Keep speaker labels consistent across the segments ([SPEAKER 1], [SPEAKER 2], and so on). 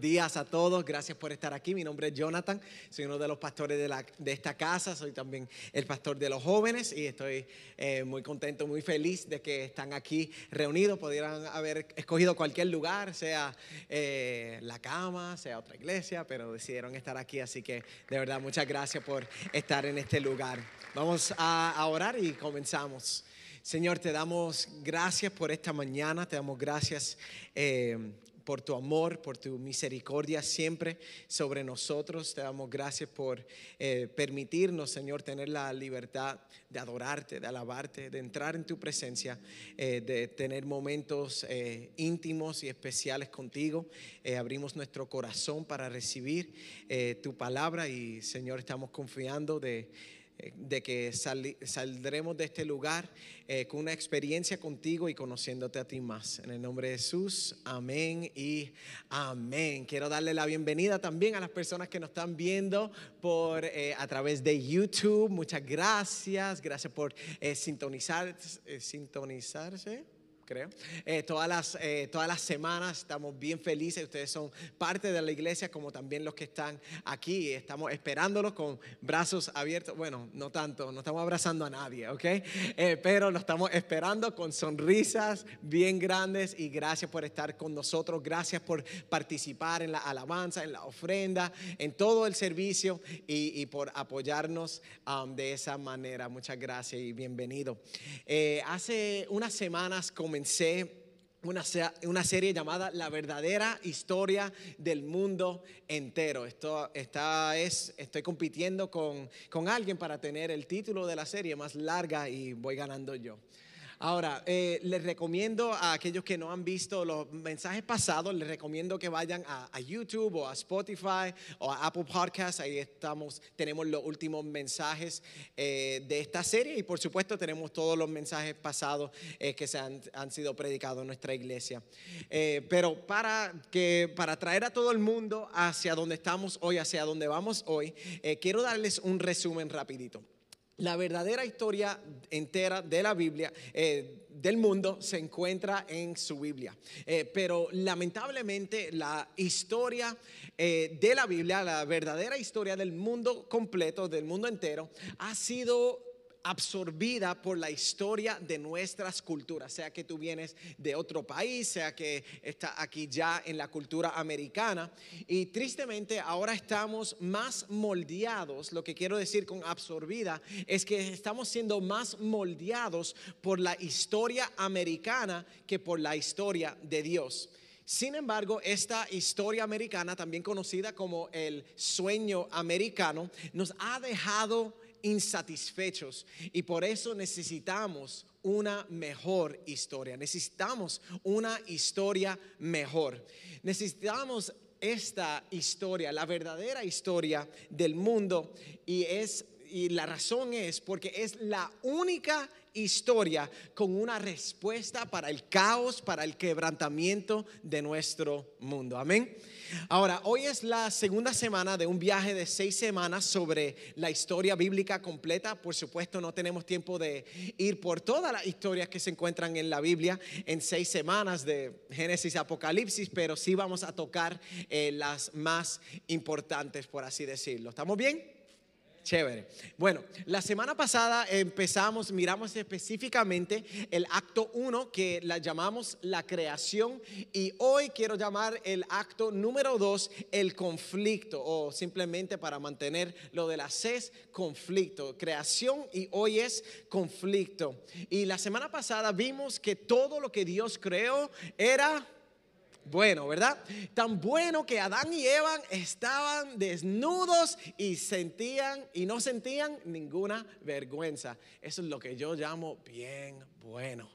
[SPEAKER 1] días a todos. Gracias por estar aquí. Mi nombre es Jonathan. Soy uno de los pastores de, esta casa. Soy también el pastor de los jóvenes y estoy eh, muy contento, muy feliz de que están aquí reunidos. Pudieran haber escogido cualquier lugar, sea eh, la cama, sea otra iglesia, pero decidieron estar aquí. Así que de verdad, muchas gracias por estar en este lugar. Vamos a, a orar y comenzamos. Señor, te damos gracias por esta mañana, te damos gracias eh, por tu amor, por tu misericordia siempre sobre nosotros. Te damos gracias por eh, permitirnos, Señor, tener la libertad de adorarte, de alabarte, de entrar en tu presencia, eh, de tener momentos eh, íntimos y especiales contigo. Abrimos nuestro corazón para recibir tu palabra y, Señor, estamos confiando de de que sali- saldremos de este lugar eh, con una experiencia contigo y conociéndote a ti más. En el nombre de Jesús, amén y amén. Quiero darle la bienvenida también a las personas que nos están viendo por, eh, a través de YouTube. Muchas gracias. Gracias por eh, sintonizar, sintonizarse creo. Eh, todas, las, eh, todas las semanas estamos bien felices. Ustedes son parte de la iglesia, como también los que están aquí. Estamos esperándolos con brazos abiertos. Bueno, no tanto, no estamos abrazando a nadie, ¿ok? Eh, pero lo estamos esperando con sonrisas bien grandes y gracias por estar con nosotros. Gracias por participar en la alabanza, en la ofrenda, en todo el servicio y, y por apoyarnos um, de esa manera. Muchas gracias y bienvenido. Hace unas semanas comencé una, una serie llamada La verdadera historia del mundo entero. Esto, esta es, estoy compitiendo con, con alguien para tener el título de la serie más larga y voy ganando yo. Ahora, eh, les recomiendo a aquellos que no han visto los mensajes pasados, les recomiendo que vayan a, a YouTube o a Spotify o a Apple Podcasts. Ahí estamos, tenemos los últimos mensajes eh, de esta serie y por supuesto tenemos todos los mensajes pasados eh, que se han, han sido predicados en nuestra iglesia. Eh, pero para, que, para traer a todo el mundo hacia donde estamos hoy, hacia donde vamos hoy, eh, quiero darles un resumen rapidito. La verdadera historia entera de la Biblia, eh, del mundo, se encuentra en su Biblia. Eh, pero lamentablemente la historia eh, de la Biblia, la verdadera historia del mundo completo, del mundo entero, ha sido absorbida por la historia de nuestras culturas, sea que tú vienes de otro país, sea que está aquí ya en la cultura americana. Y tristemente ahora estamos más moldeados, lo que quiero decir con absorbida, es que estamos siendo más moldeados por la historia americana que por la historia de Dios. Sin embargo, esta historia americana, también conocida como el sueño americano, nos ha dejado insatisfechos y por eso necesitamos una mejor historia. Necesitamos una historia mejor. Necesitamos esta historia, la verdadera historia del mundo y es y la razón es porque es la única historia con una respuesta para el caos, para el quebrantamiento de nuestro mundo. Amén. Ahora, hoy es la segunda semana de un viaje de seis semanas sobre la historia bíblica completa. Por supuesto, no tenemos tiempo de ir por todas las historias que se encuentran en la Biblia en seis semanas de Génesis a Apocalipsis, pero sí vamos a tocar eh, las más importantes, por así decirlo. ¿Estamos bien? Chévere. Bueno, la semana pasada empezamos, miramos específicamente el acto 1 que la llamamos la creación y hoy quiero llamar el acto número 2 el conflicto o simplemente para mantener lo de la CES, conflicto, creación y hoy es conflicto. Y la semana pasada vimos que todo lo que Dios creó era bueno, ¿verdad? Tan bueno que Adán y Eva estaban desnudos y sentían y no sentían ninguna vergüenza. Eso es lo que yo llamo bien bueno.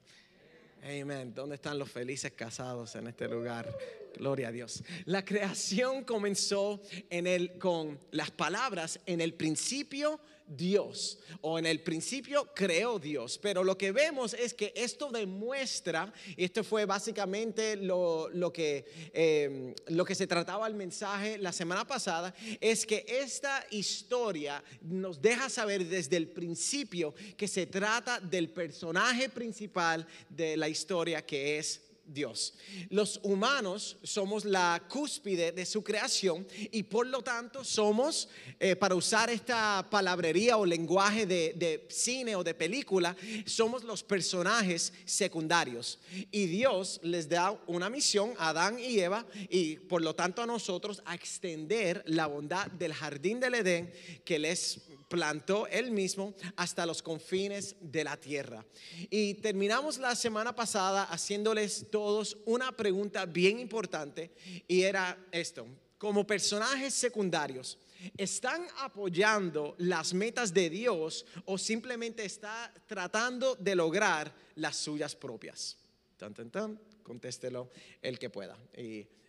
[SPEAKER 1] Amén. ¿Dónde están los felices casados en este lugar? Gloria a Dios. La creación comenzó en el, con las palabras en el principio Dios o en el principio creó Dios. Pero lo que vemos es que esto demuestra, y esto fue básicamente lo, lo que, eh, lo que se trataba el mensaje la semana pasada, es que esta historia nos deja saber desde el principio que se trata del personaje principal de la historia que es Dios. Los humanos somos la cúspide de su creación y por lo tanto somos, eh, para usar esta palabrería o lenguaje de, de, cine o de película, somos los personajes secundarios. Y Dios les da una misión a Adán y Eva y por lo tanto a nosotros a extender la bondad del jardín del Edén que les plantó él mismo hasta los confines de la tierra. Y terminamos la semana pasada haciéndoles todos una pregunta bien importante y era esto, como personajes secundarios, ¿están apoyando las metas de Dios o simplemente está tratando de lograr las suyas propias? Tan, tan, tan, contéstelo el que pueda.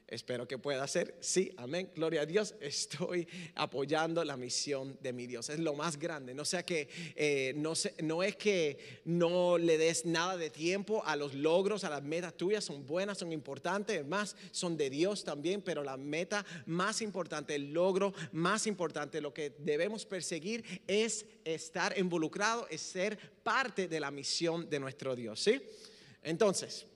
[SPEAKER 1] Espero que pueda ser. Sí, amén. Gloria a Dios. Estoy apoyando la misión de mi Dios. Es lo más grande. No sea que eh, no, no es que no le des nada de tiempo a los logros, a las metas tuyas. Son buenas, son importantes. Más son de Dios también. Pero la meta más importante, el logro más importante, lo que debemos perseguir es estar involucrado, es ser parte de la misión de nuestro Dios. ¿Sí? Entonces.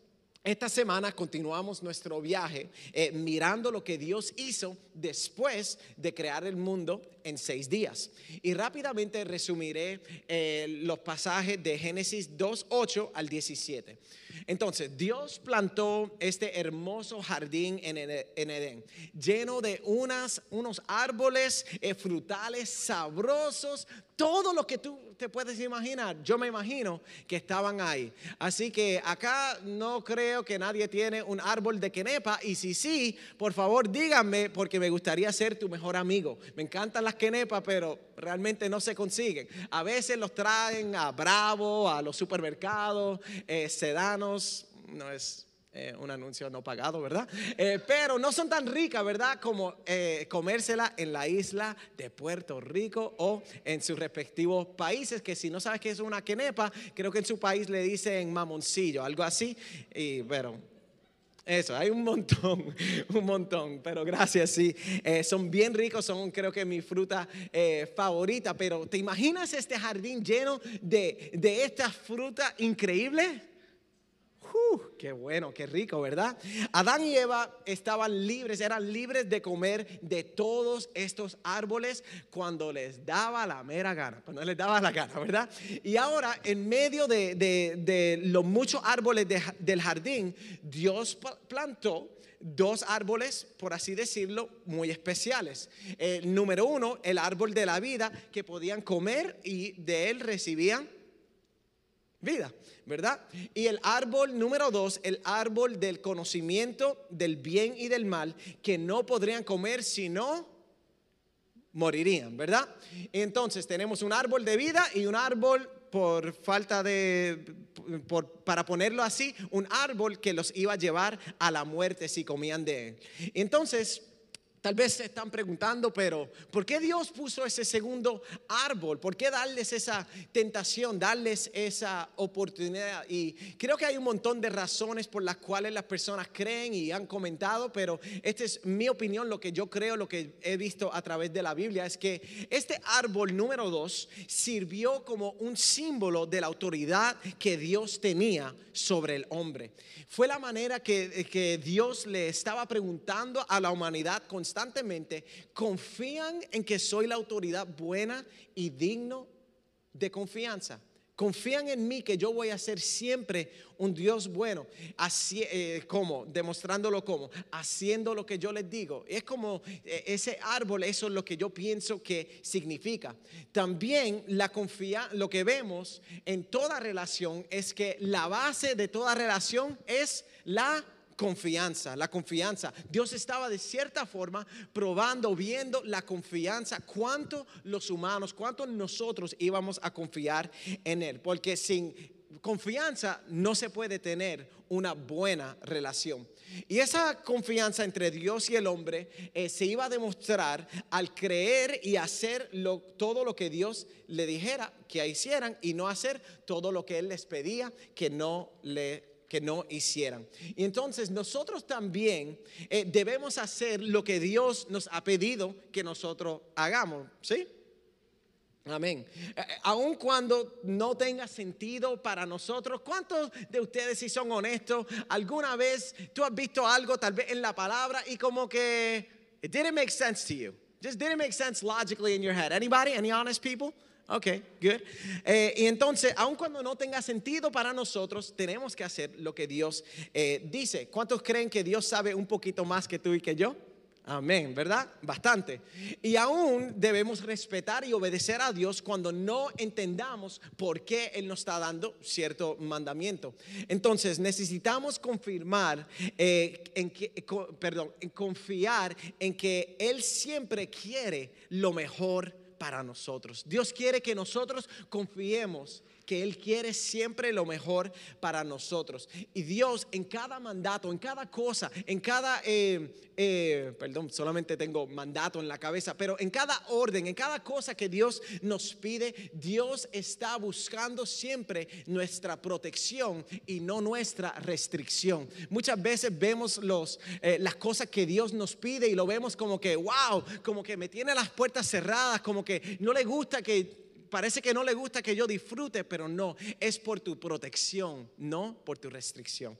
[SPEAKER 1] Esta semana continuamos nuestro viaje eh, mirando lo que Dios hizo después de crear el mundo en seis días. Y rápidamente resumiré eh, los pasajes de Génesis 2, 8 al 17. Entonces, Dios plantó este hermoso jardín en Edén, lleno de unas, unos árboles eh, frutales sabrosos, todo lo que tú te puedes imaginar, yo me imagino que estaban ahí. Así que acá no creo que nadie tiene un árbol de quenepa y si sí, por favor díganme porque me gustaría ser tu mejor amigo. Me encantan las quenepas, pero realmente no se consiguen. A veces los traen a Bravo, a los supermercados, eh, sedanos, no es eh, un anuncio no pagado, ¿verdad? Eh, pero no son tan ricas, ¿verdad? Como eh, comérsela en la isla de Puerto Rico o en sus respectivos países, que si no sabes qué es una quenepa, creo que en su país le dicen mamoncillo, algo así. Y bueno, eso, hay un montón, un montón, pero gracias, sí. son bien ricos, son creo que mi fruta favorita, pero ¿te imaginas este jardín lleno de, de esta fruta increíble? qué bueno, qué rico, ¿verdad? Adán y Eva estaban libres, eran libres de comer de todos estos árboles cuando les daba la mera gana, cuando les daba la gana, ¿verdad? Y ahora, en medio de, los muchos árboles del jardín, Dios plantó dos árboles, por así decirlo, muy especiales. El número uno, el árbol de la vida, que podían comer y de él recibían vida, ¿verdad? Y el árbol número dos, el árbol del conocimiento del bien y del mal, que no podrían comer si no morirían, ¿verdad? Entonces tenemos un árbol de vida y un árbol por falta de, para ponerlo así, un árbol que los iba a llevar a la muerte si comían de él. Entonces, Tal vez se están preguntando, pero ¿por qué Dios puso ese segundo árbol? ¿Por qué darles esa tentación, darles esa oportunidad? Y creo que hay un montón de razones por las cuales las personas creen y han comentado, pero esta es mi opinión, lo que yo creo, lo que he visto a través de la Biblia, es que este árbol número dos sirvió como un símbolo de la autoridad que Dios tenía sobre el hombre. Fue la manera que, que Dios le estaba preguntando a la humanidad con constantemente, confían en que soy la autoridad buena y digno de confianza. Confían en mí que yo voy a ser siempre un Dios bueno. Así, eh, ¿Cómo? Demostrándolo como. Haciendo lo que yo les digo. Es como eh, ese árbol, eso es lo que yo pienso que significa. También la confianza, lo que vemos en toda relación es que la base de toda relación es la confianza, la confianza. Dios estaba de cierta forma probando, viendo la confianza, cuánto los humanos, cuánto nosotros íbamos a confiar en Él. Porque sin confianza no se puede tener una buena relación. Y esa confianza entre Dios y el hombre eh, se iba a demostrar al creer y hacer todo lo que Dios le dijera que hicieran y no hacer todo lo que Él les pedía que no le que no hicieran. Y entonces nosotros también eh, debemos hacer lo que Dios nos ha pedido que nosotros hagamos, ¿sí? Amén. Eh, aun cuando no tenga sentido para nosotros, ¿cuántos de ustedes, si son honestos, alguna vez tú has visto algo tal vez en la palabra y como que it didn't make sense to you? Just didn't make sense logically in your head. Anybody? Any honest people? Ok, good. Eh, y entonces, aun cuando no tenga sentido para nosotros, tenemos que hacer lo que Dios eh, dice. ¿Cuántos creen que Dios sabe un poquito más que tú y que yo? Amén, ¿verdad? Bastante. Y aún debemos respetar y obedecer a Dios cuando no entendamos por qué Él nos está dando cierto mandamiento. Entonces necesitamos confirmar, eh, en que, perdón, confiar en que Él siempre quiere lo mejor para nosotros. Dios quiere que nosotros confiemos que Él quiere siempre lo mejor para nosotros. Y Dios en cada mandato, en cada cosa, en cada, eh, eh, perdón, solamente tengo mandato en la cabeza, pero en cada orden, en cada cosa que Dios nos pide, Dios está buscando siempre nuestra protección y no nuestra restricción. Muchas veces vemos los, eh, las cosas que Dios nos pide y lo vemos como que, wow, como que me tiene las puertas cerradas, como que no le gusta que parece que no le gusta que yo disfrute, pero no, es por tu protección, no por tu restricción.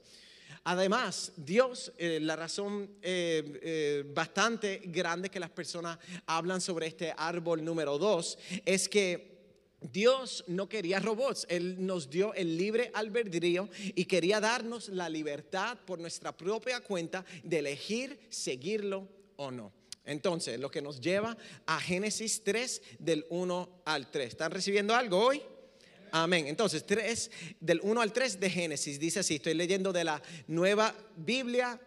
[SPEAKER 1] Además, Dios, eh, la razón eh, eh, bastante grande que las personas hablan sobre este árbol número dos es que Dios no quería robots, Él nos dio el libre albedrío y quería darnos la libertad por nuestra propia cuenta de elegir seguirlo o no. Entonces, lo que nos lleva a Génesis 3 del 1 al 3. ¿Están recibiendo algo hoy? Amén. Entonces, 3 del 1 al 3 de Génesis dice así, estoy leyendo de la nueva Biblia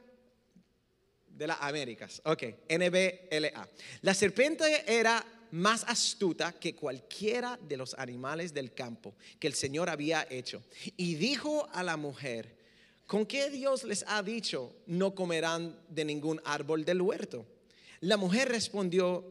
[SPEAKER 1] de las Américas. Ok, NBLA. La serpiente era más astuta que cualquiera de los animales del campo que el Señor había hecho. Y dijo a la mujer, ¿con qué Dios les ha dicho no comerán de ningún árbol del huerto? La mujer respondió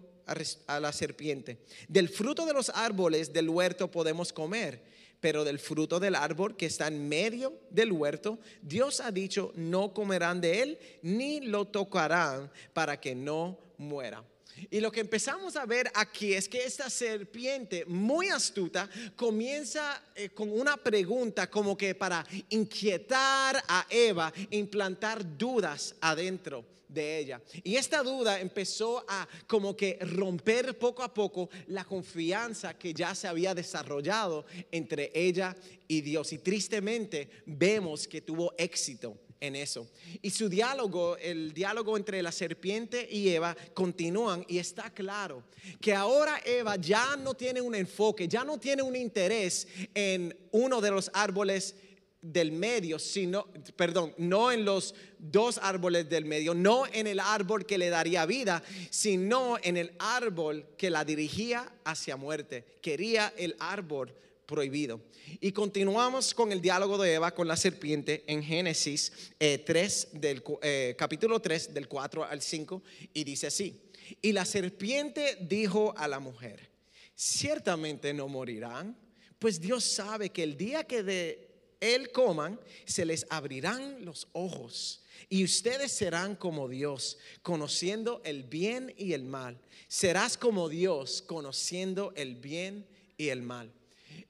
[SPEAKER 1] a la serpiente, del fruto de los árboles del huerto podemos comer, pero del fruto del árbol que está en medio del huerto, Dios ha dicho, no comerán de él, ni lo tocarán para que no muera. Y lo que empezamos a ver aquí es que esta serpiente muy astuta comienza eh, con una pregunta como que para inquietar a Eva, implantar dudas adentro de ella. Y esta duda empezó a como que romper poco a poco la confianza que ya se había desarrollado entre ella y Dios. Y tristemente vemos que tuvo éxito en eso. Y su diálogo, el diálogo entre la serpiente y Eva continúan y está claro que ahora Eva ya no tiene un enfoque, ya no tiene un interés en uno de los árboles del medio, sino, perdón, no en los dos árboles del medio, no en el árbol que le daría vida, sino en el árbol que la dirigía hacia muerte. Quería el árbol prohibido. Y continuamos con el diálogo de Eva con la serpiente en Génesis 3 eh, del eh, capítulo 3 del 4 al 5 y dice así: Y la serpiente dijo a la mujer: Ciertamente no morirán, pues Dios sabe que el día que de él coman, se les abrirán los ojos y ustedes serán como Dios, conociendo el bien y el mal. Serás como Dios, conociendo el bien y el mal.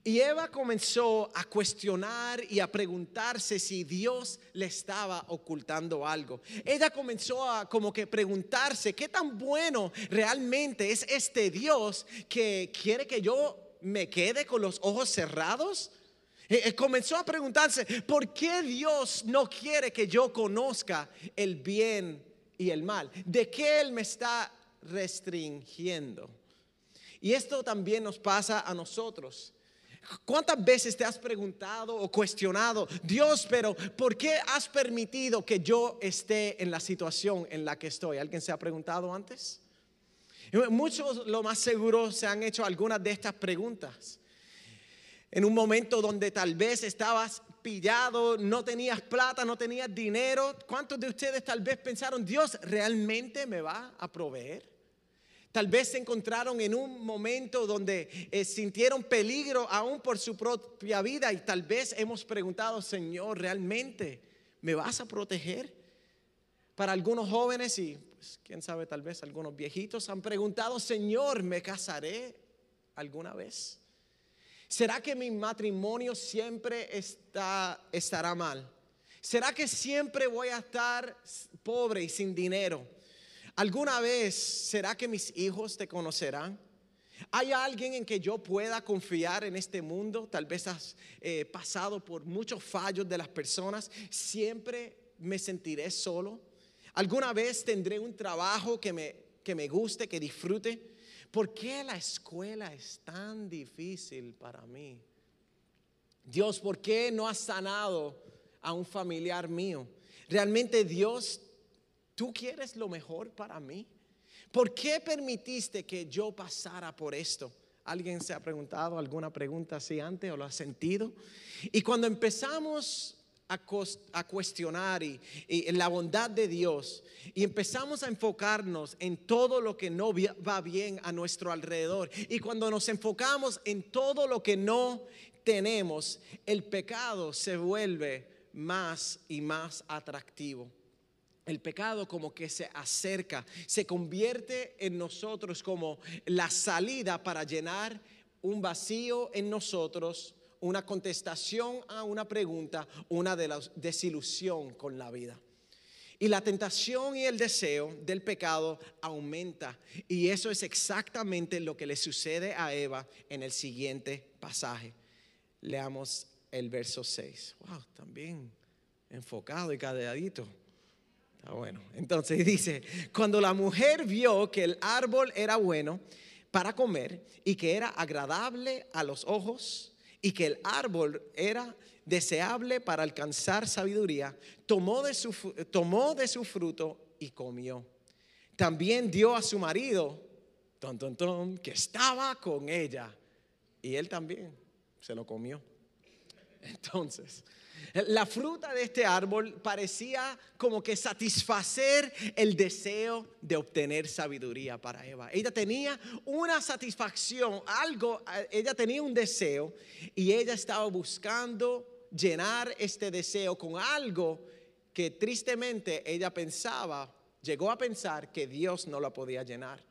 [SPEAKER 1] Y Eva comenzó a cuestionar y a preguntarse si Dios le estaba ocultando algo. Ella comenzó a como que preguntarse qué tan bueno realmente es este Dios que quiere que yo me quede con los ojos cerrados eh, eh, comenzó a preguntarse, ¿por qué Dios no quiere que yo conozca el bien y el mal? ¿De qué Él me está restringiendo? Y esto también nos pasa a nosotros. ¿Cuántas veces te has preguntado o cuestionado, Dios, pero ¿por qué has permitido que yo esté en la situación en la que estoy? ¿Alguien se ha preguntado antes? Muchos, lo más seguro, se han hecho algunas de estas preguntas en un momento donde tal vez estabas pillado, no tenías plata, no tenías dinero. ¿Cuántos de ustedes tal vez pensaron, Dios realmente me va a proveer? Tal vez se encontraron en un momento donde eh, sintieron peligro aún por su propia vida y tal vez hemos preguntado, Señor, ¿realmente me vas a proteger? Para algunos jóvenes y pues, quién sabe, tal vez algunos viejitos han preguntado, Señor, ¿me casaré? alguna vez? ¿Será que mi matrimonio siempre está, estará mal? ¿Será que siempre voy a estar pobre y sin dinero? ¿Alguna vez será que mis hijos te conocerán? ¿Hay alguien en que yo pueda confiar en este mundo? Tal vez has eh, pasado por muchos fallos de las personas. ¿Siempre me sentiré solo? ¿Alguna vez tendré un trabajo que me, que me guste, que disfrute? ¿Por qué la escuela es tan difícil para mí? Dios, ¿por qué no has sanado a un familiar mío? ¿Realmente Dios, tú quieres lo mejor para mí? ¿Por qué permitiste que yo pasara por esto? ¿Alguien se ha preguntado alguna pregunta así antes o lo ha sentido? Y cuando empezamos a, cuestionar y, la bondad de Dios y empezamos a enfocarnos en todo lo que no va bien a nuestro alrededor y cuando nos enfocamos en todo lo que no tenemos, el pecado se vuelve más y más atractivo. El pecado como que se acerca, se convierte en nosotros como la salida para llenar un vacío en nosotros una contestación a una pregunta, una de la desilusión con la vida. Y la tentación y el deseo del pecado aumenta. Y eso es exactamente lo que le sucede a Eva en el siguiente pasaje. Leamos el verso 6. Wow, también enfocado y cadeadito. Está bueno. Entonces dice, cuando la mujer vio que el árbol era bueno para comer y que era agradable a los ojos y que el árbol era deseable para alcanzar sabiduría, tomó de su, tomó de su fruto y comió. También dio a su marido, ton, ton, ton, que estaba con ella, y él también se lo comió. Entonces, la fruta de este árbol parecía como que satisfacer el deseo de obtener sabiduría para Eva. Ella tenía una satisfacción, algo, ella tenía un deseo y ella estaba buscando llenar este deseo con algo que tristemente ella pensaba, llegó a pensar que Dios no la podía llenar.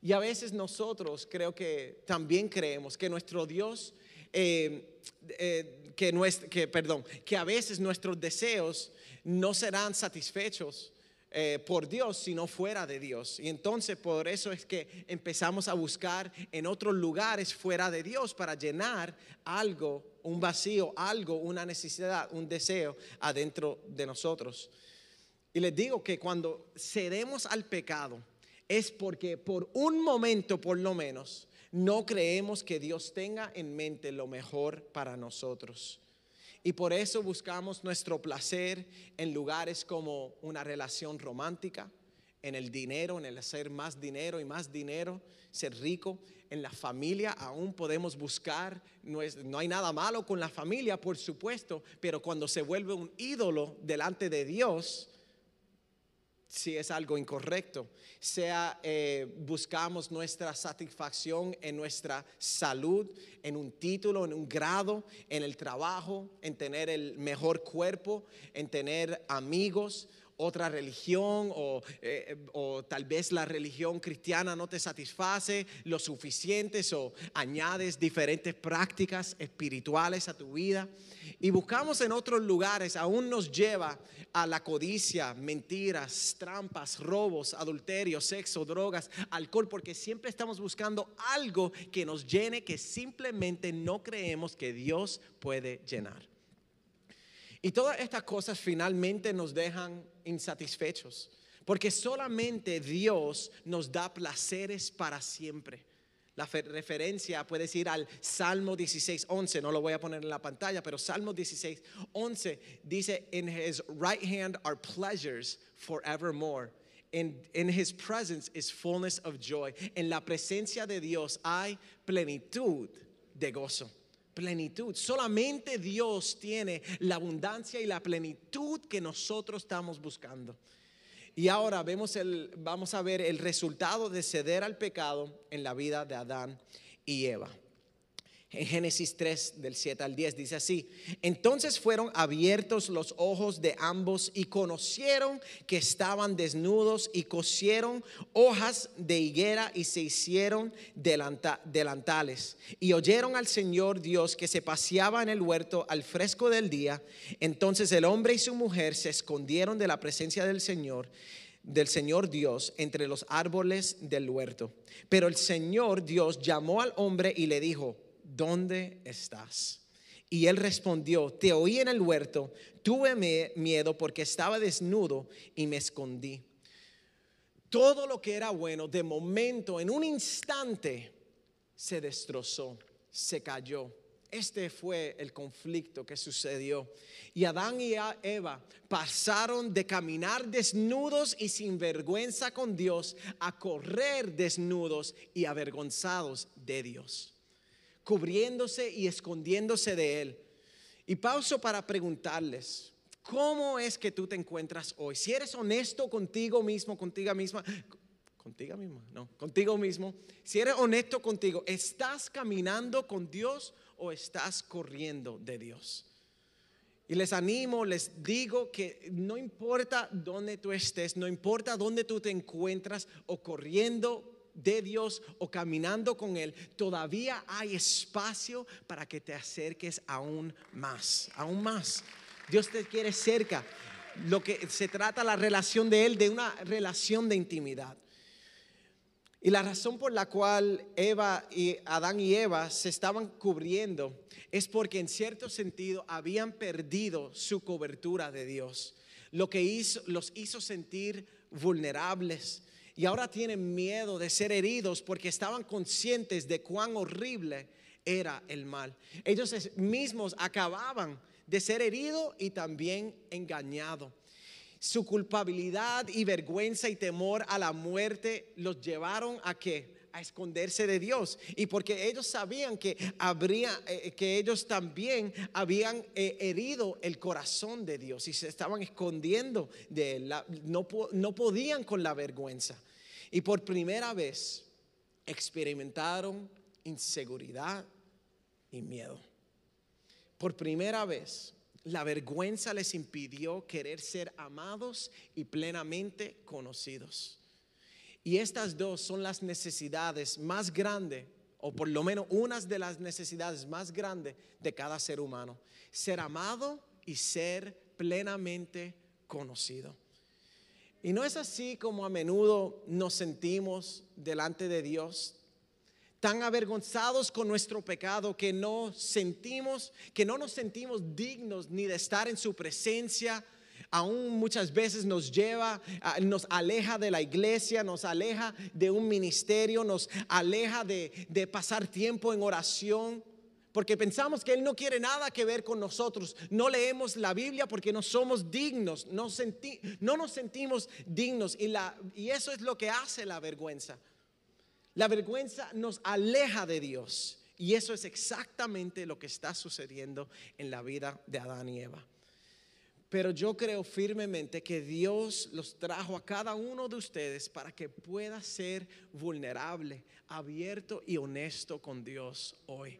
[SPEAKER 1] Y a veces nosotros creo que también creemos que nuestro Dios eh, eh, que, perdón, que a veces nuestros deseos no serán satisfechos eh, por Dios, sino fuera de Dios. Y entonces por eso es que empezamos a buscar en otros lugares fuera de Dios para llenar algo, un vacío, algo, una necesidad, un deseo adentro de nosotros. Y les digo que cuando cedemos al pecado es porque por un momento por lo menos no creemos que Dios tenga en mente lo mejor para nosotros. Y por eso buscamos nuestro placer en lugares como una relación romántica, en el dinero, en el hacer más dinero y más dinero, ser rico. En la familia aún podemos buscar, no, no hay nada malo con la familia, por supuesto, pero cuando se vuelve un ídolo delante de Dios, si es algo incorrecto, sea eh, buscamos nuestra satisfacción en nuestra salud, en un título, en un grado, en el trabajo, en tener el mejor cuerpo, en tener amigos, otra religión o, eh, o, tal vez la religión cristiana no te satisface lo suficiente o añades diferentes prácticas espirituales a tu vida y buscamos en otros lugares, aún nos lleva a la codicia, mentiras, trampas, robos, adulterio, sexo, drogas, alcohol, porque siempre estamos buscando algo que nos llene que simplemente no creemos que Dios puede llenar. Y todas estas cosas finalmente nos dejan insatisfechos, porque solamente Dios nos da placeres para siempre. La referencia puede ir al Salmo 16, 11, no lo voy a poner en la pantalla, pero Salmo 16, 11 dice, In his right hand are pleasures forevermore. In, in his presence is fullness of joy. En la presencia de Dios hay plenitud de gozo. Plenitud. Solamente Dios tiene la abundancia y la plenitud que nosotros estamos buscando. Y ahora vemos el, vamos a ver el resultado de ceder al pecado en la vida de Adán y Eva. En Génesis 3, del 7 al 10, dice así, entonces fueron abiertos los ojos de ambos y conocieron que estaban desnudos y cosieron hojas de higuera y se hicieron delantales. Y oyeron al Señor Dios que se paseaba en el huerto al fresco del día. Entonces el hombre y su mujer se escondieron de la presencia del Señor del Señor Dios entre los árboles del huerto. Pero el Señor Dios llamó al hombre y le dijo, ¿dónde estás? Y él respondió, te oí en el huerto, tuve miedo porque estaba desnudo y me escondí. Todo lo que era bueno, de momento, en un instante, se destrozó, se cayó. Este fue el conflicto que sucedió. Y Adán y Eva pasaron de caminar desnudos y sin vergüenza con Dios a correr desnudos y avergonzados de Dios cubriéndose y escondiéndose de Él. Y pauso para preguntarles, ¿cómo es que tú te encuentras hoy? Si eres honesto contigo mismo, contigo misma, contigo misma, no, contigo mismo, si eres honesto contigo, ¿estás caminando con Dios o estás corriendo de Dios? Y les animo, les digo que no importa dónde tú estés, no importa dónde tú te encuentras o corriendo de Dios o caminando con Él, todavía hay espacio para que te acerques aún más, aún más. Dios te quiere cerca. Lo que se trata la relación de Él, de una relación de intimidad. Y la razón por la cual Eva y Adán y Eva se estaban cubriendo es porque en cierto sentido habían perdido su cobertura de Dios, lo que los hizo sentir vulnerables, y ahora tienen miedo de ser heridos porque estaban conscientes de cuán horrible era el mal. Ellos mismos acababan de ser heridos y también engañados. Su culpabilidad y vergüenza y temor a la muerte los llevaron a que a esconderse de Dios y porque ellos sabían que habría eh, que ellos también habían eh, herido el corazón de Dios y se estaban escondiendo de él, no, no podían con la vergüenza. Y por primera vez experimentaron inseguridad y miedo. Por primera vez la vergüenza les impidió querer ser amados y plenamente conocidos. Y estas dos son las necesidades más grandes, o por lo menos unas de las necesidades más grandes de cada ser humano. Ser amado y ser plenamente conocido. Y no es así como a menudo nos sentimos delante de Dios, tan avergonzados con nuestro pecado que no sentimos, que no nos sentimos dignos ni de estar en su presencia, aún muchas veces nos lleva, nos aleja de la iglesia, nos aleja de un ministerio, nos aleja de, pasar tiempo en oración. Porque pensamos que Él no quiere nada que ver con nosotros. No leemos la Biblia porque no somos dignos, no, no nos sentimos dignos. Y, la, y eso es lo que hace la vergüenza. La vergüenza nos aleja de Dios. Y eso es exactamente lo que está sucediendo en la vida de Adán y Eva. Pero yo creo firmemente que Dios los trajo a cada uno de ustedes para que pueda ser vulnerable, abierto y honesto con Dios hoy.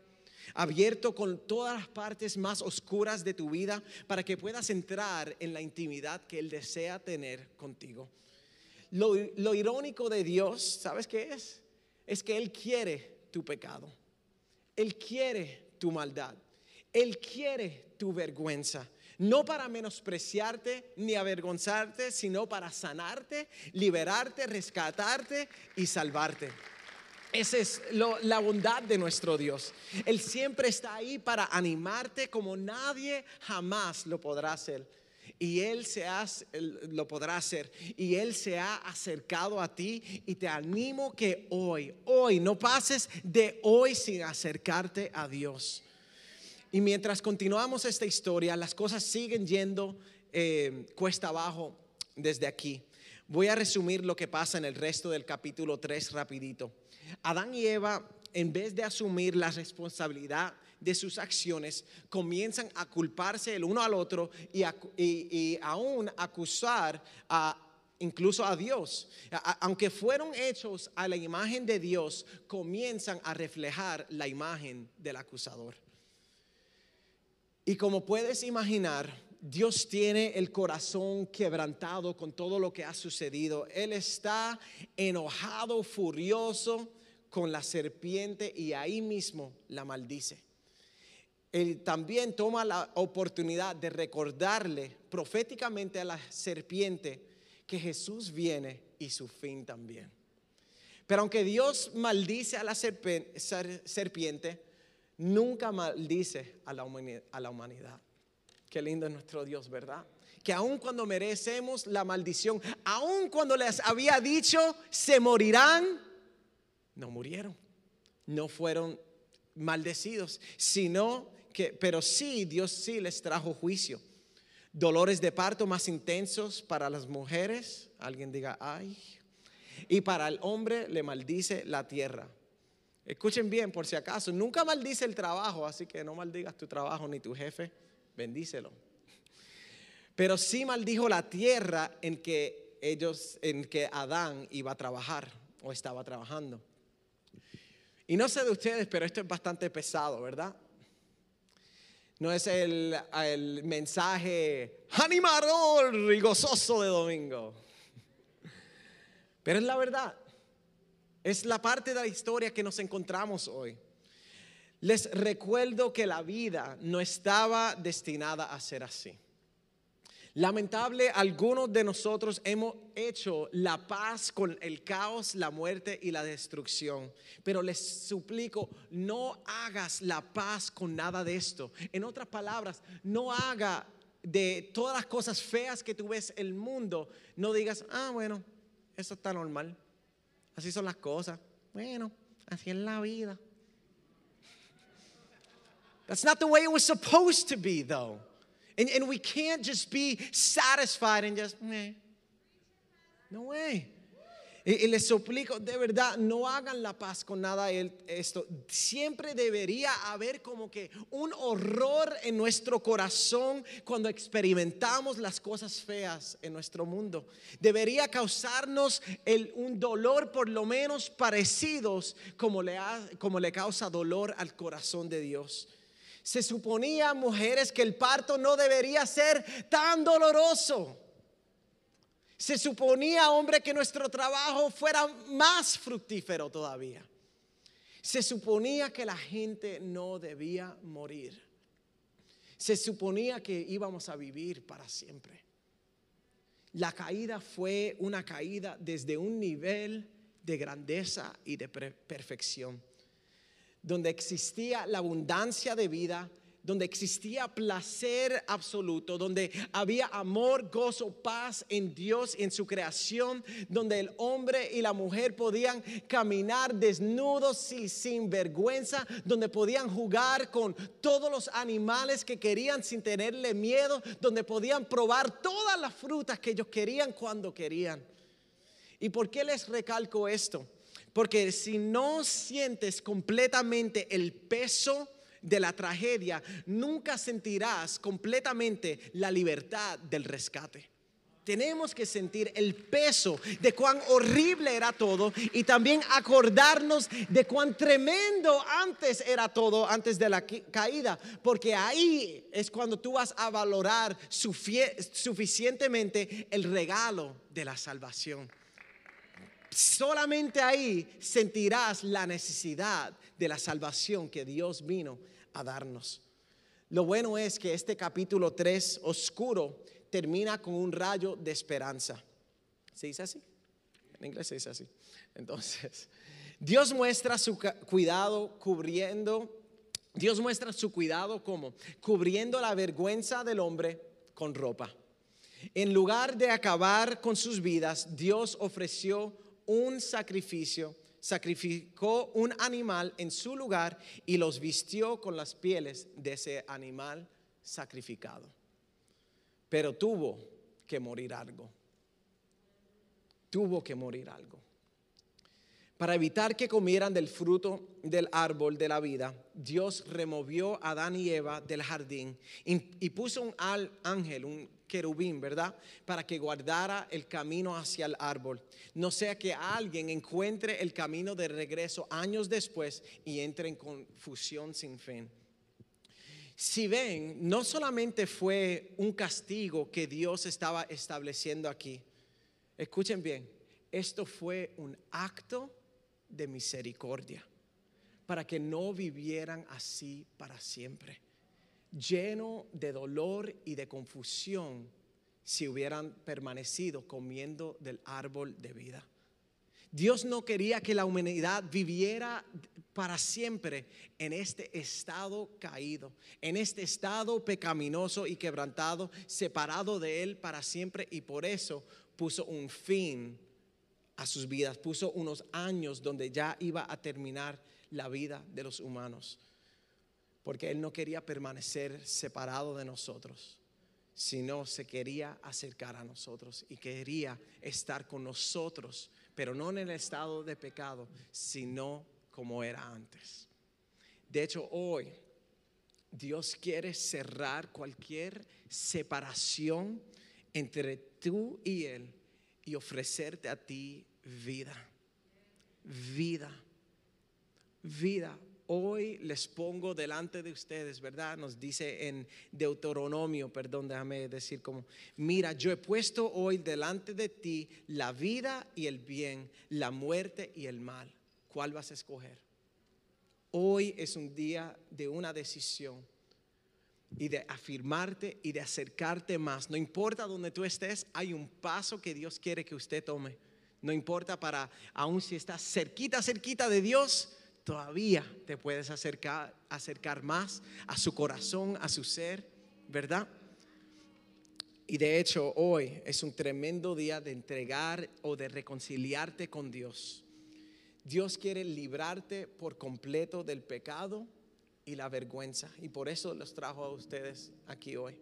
[SPEAKER 1] Abierto con todas las partes más oscuras de tu vida para que puedas entrar en la intimidad que Él desea tener contigo. Lo, lo irónico de Dios, ¿sabes qué es? Es que Él quiere tu pecado. Él quiere tu maldad. Él quiere tu vergüenza no para menospreciarte ni avergonzarte, sino para sanarte, liberarte, rescatarte y salvarte. Esa es la bondad de nuestro Dios. Él siempre está ahí para animarte como nadie jamás lo podrá hacer. Y Él se lo podrá hacer. Y Él se ha acercado a ti. Y te animo que hoy, hoy, no pases de hoy sin acercarte a Dios. Y mientras continuamos esta historia, las cosas siguen yendo eh, cuesta abajo desde aquí. Voy a resumir lo que pasa en el resto del capítulo 3 rapidito. Adán y Eva, en vez de asumir la responsabilidad de sus acciones, comienzan a culparse el uno al otro y, y aún acusar a incluso a Dios. aunque fueron hechos a la imagen de Dios, comienzan a reflejar la imagen del acusador. Y como puedes imaginar, Dios tiene el corazón quebrantado con todo lo que ha sucedido. Él está enojado, furioso con la serpiente y ahí mismo la maldice. Él también toma la oportunidad de recordarle proféticamente a la serpiente que Jesús viene y su fin también. Pero aunque Dios maldice a la serpiente, nunca maldice a la humanidad. Qué lindo es nuestro Dios, ¿verdad? Que aun cuando merecemos la maldición, aun cuando les había dicho se morirán, no murieron, no fueron maldecidos, sino que, pero sí, Dios sí les trajo juicio. Dolores de parto más intensos para las mujeres, alguien diga, ay, y para el hombre le maldice la tierra. Escuchen bien, por si acaso, nunca maldice el trabajo, así que no maldigas tu trabajo ni tu jefe bendícelo. Pero sí maldijo la tierra en que ellos, en que Adán iba a trabajar o estaba trabajando. Y no sé de ustedes, pero esto es bastante pesado, ¿verdad? No es el, mensaje animador y gozoso de domingo. Pero es la verdad. Es la parte de la historia que nos encontramos hoy. Les recuerdo que la vida no estaba destinada a ser así. Lamentable, algunos de nosotros hemos hecho la paz con el caos, la muerte y la destrucción. Pero les suplico, no hagas la paz con nada de esto. En otras palabras, no haga de todas las cosas feas que tú ves el mundo, no digas, ah, bueno, eso está normal. Así son las cosas. Bueno, así es la vida. That's not the way it was supposed to be, though. And, and we can't just be satisfied and just, meh. No way. Y, les suplico, de verdad, no hagan la paz con nada esto. Siempre debería haber como que un horror en nuestro corazón cuando experimentamos las cosas feas en nuestro mundo. Debería causarnos el, un dolor por lo menos parecidos como le, como le causa dolor al corazón de Dios. Se suponía, mujeres, que el parto no debería ser tan doloroso. Se suponía, hombre, que nuestro trabajo fuera más fructífero todavía. Se suponía que la gente no debía morir. Se suponía que íbamos a vivir para siempre. La caída fue una caída desde un nivel de grandeza y de perfección donde existía la abundancia de vida, donde existía placer absoluto, donde había amor, gozo, paz en Dios en su creación, donde el hombre y la mujer podían caminar desnudos y sin vergüenza, donde podían jugar con todos los animales que querían sin tenerle miedo, donde podían probar todas las frutas que ellos querían cuando querían. ¿Y por qué les recalco esto? Porque si no sientes completamente el peso de la tragedia, nunca sentirás completamente la libertad del rescate. Tenemos que sentir el peso de cuán horrible era todo y también acordarnos de cuán tremendo antes era todo, antes de la caída, porque ahí es cuando tú vas a valorar suficientemente el regalo de la salvación solamente ahí sentirás la necesidad de la salvación que Dios vino a darnos. Lo bueno es que este capítulo 3 oscuro termina con un rayo de esperanza. ¿Se dice así? En inglés se dice así. Entonces, Dios muestra su cuidado cubriendo, Dios muestra su cuidado como cubriendo la vergüenza del hombre con ropa. En lugar de acabar con sus vidas, Dios ofreció un sacrificio, sacrificó un animal en su lugar y los vistió con las pieles de ese animal sacrificado. Pero tuvo que morir algo. Tuvo que morir algo. Para evitar que comieran del fruto del árbol de la vida, Dios removió a Adán y Eva del jardín y, puso un ángel, un querubín, ¿verdad? Para que guardara el camino hacia el árbol. No sea que alguien encuentre el camino de regreso años después y entre en confusión sin fin. Si ven, no solamente fue un castigo que Dios estaba estableciendo aquí. Escuchen bien, esto fue un acto de misericordia para que no vivieran así para siempre, lleno de dolor y de confusión si hubieran permanecido comiendo del árbol de vida. Dios no quería que la humanidad viviera para siempre en este estado caído, en este estado pecaminoso y quebrantado, separado de Él para siempre y por eso puso un fin a sus vidas, puso unos años donde ya iba a terminar la vida de los humanos, porque Él no quería permanecer separado de nosotros sino se quería acercar a nosotros y quería estar con nosotros pero no en el estado de pecado, sino como era antes. De hecho, hoy Dios quiere cerrar cualquier separación entre tú y Él y ofrecerte a ti vida. Vida. Vida hoy les pongo delante de ustedes, ¿verdad? Nos dice en Deuteronomio, perdón, déjame decir como, mira, yo he puesto hoy delante de ti la vida y el bien, la muerte y el mal. ¿Cuál vas a escoger? Hoy es un día de una decisión y de afirmarte y de acercarte más. No importa donde tú estés, hay un paso que Dios quiere que usted tome. No importa para, aun si estás cerquita, cerquita de Dios, todavía te puedes acercar, acercar más a su corazón, a su ser, ¿verdad? Y de hecho hoy es un tremendo día de entregar o de reconciliarte con Dios. Dios quiere librarte por completo del pecado y la vergüenza. Y por eso los trajo a ustedes aquí hoy.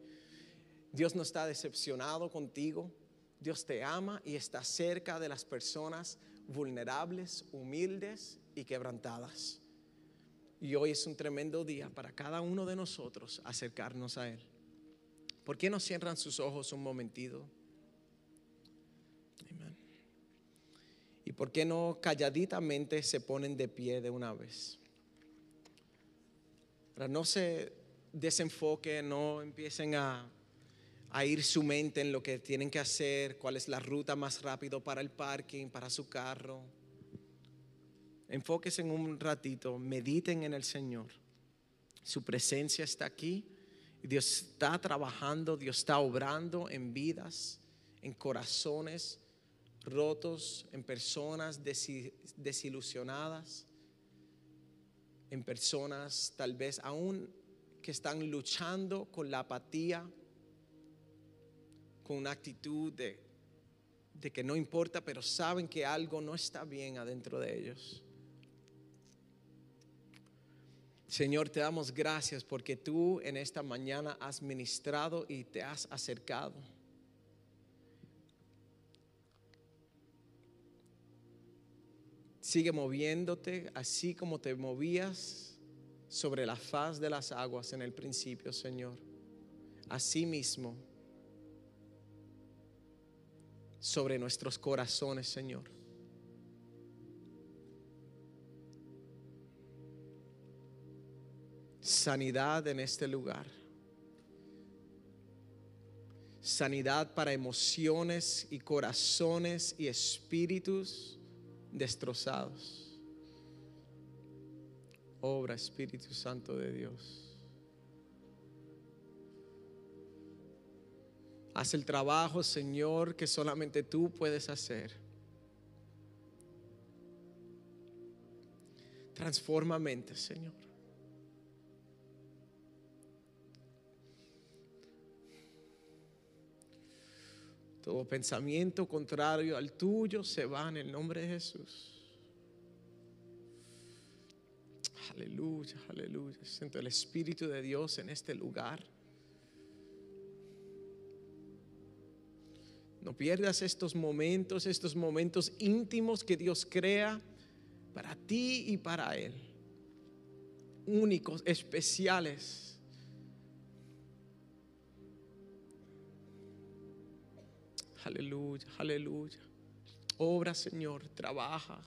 [SPEAKER 1] Dios no está decepcionado contigo. Dios te ama y está cerca de las personas vulnerables, humildes y quebrantadas. Y hoy es un tremendo día para cada uno de nosotros acercarnos a Él. ¿Por qué no cierran sus ojos un momentito? ¿Y por qué no calladitamente se ponen de pie de una vez? Para no se desenfoque, no empiecen a, a ir su mente en lo que tienen que hacer, cuál es la ruta más rápido para el parking, para su carro. Enfóquense en un ratito, mediten en el Señor. Su presencia está aquí. Dios está trabajando, Dios está obrando en vidas, en corazones rotos, en personas desilusionadas, en personas tal vez aún que están luchando con la apatía, con una actitud de, de que no importa, pero saben que algo no está bien adentro de ellos. Señor, te damos gracias porque tú en esta mañana has ministrado y te has acercado. Sigue moviéndote así como te movías sobre la faz de las aguas en el principio, Señor. Así mismo, sobre nuestros corazones, Señor. sanidad en este lugar. Sanidad para emociones y corazones y espíritus destrozados. Obra Espíritu Santo de Dios. Haz el trabajo, Señor, que solamente tú puedes hacer. Transforma mente, Señor. Todo pensamiento contrario al tuyo se va en el nombre de Jesús. Aleluya, aleluya. Siento el Espíritu de Dios en este lugar. No pierdas estos momentos, estos momentos íntimos que Dios crea para ti y para Él. Únicos, especiales. Aleluya, aleluya. Obra, Señor, trabaja.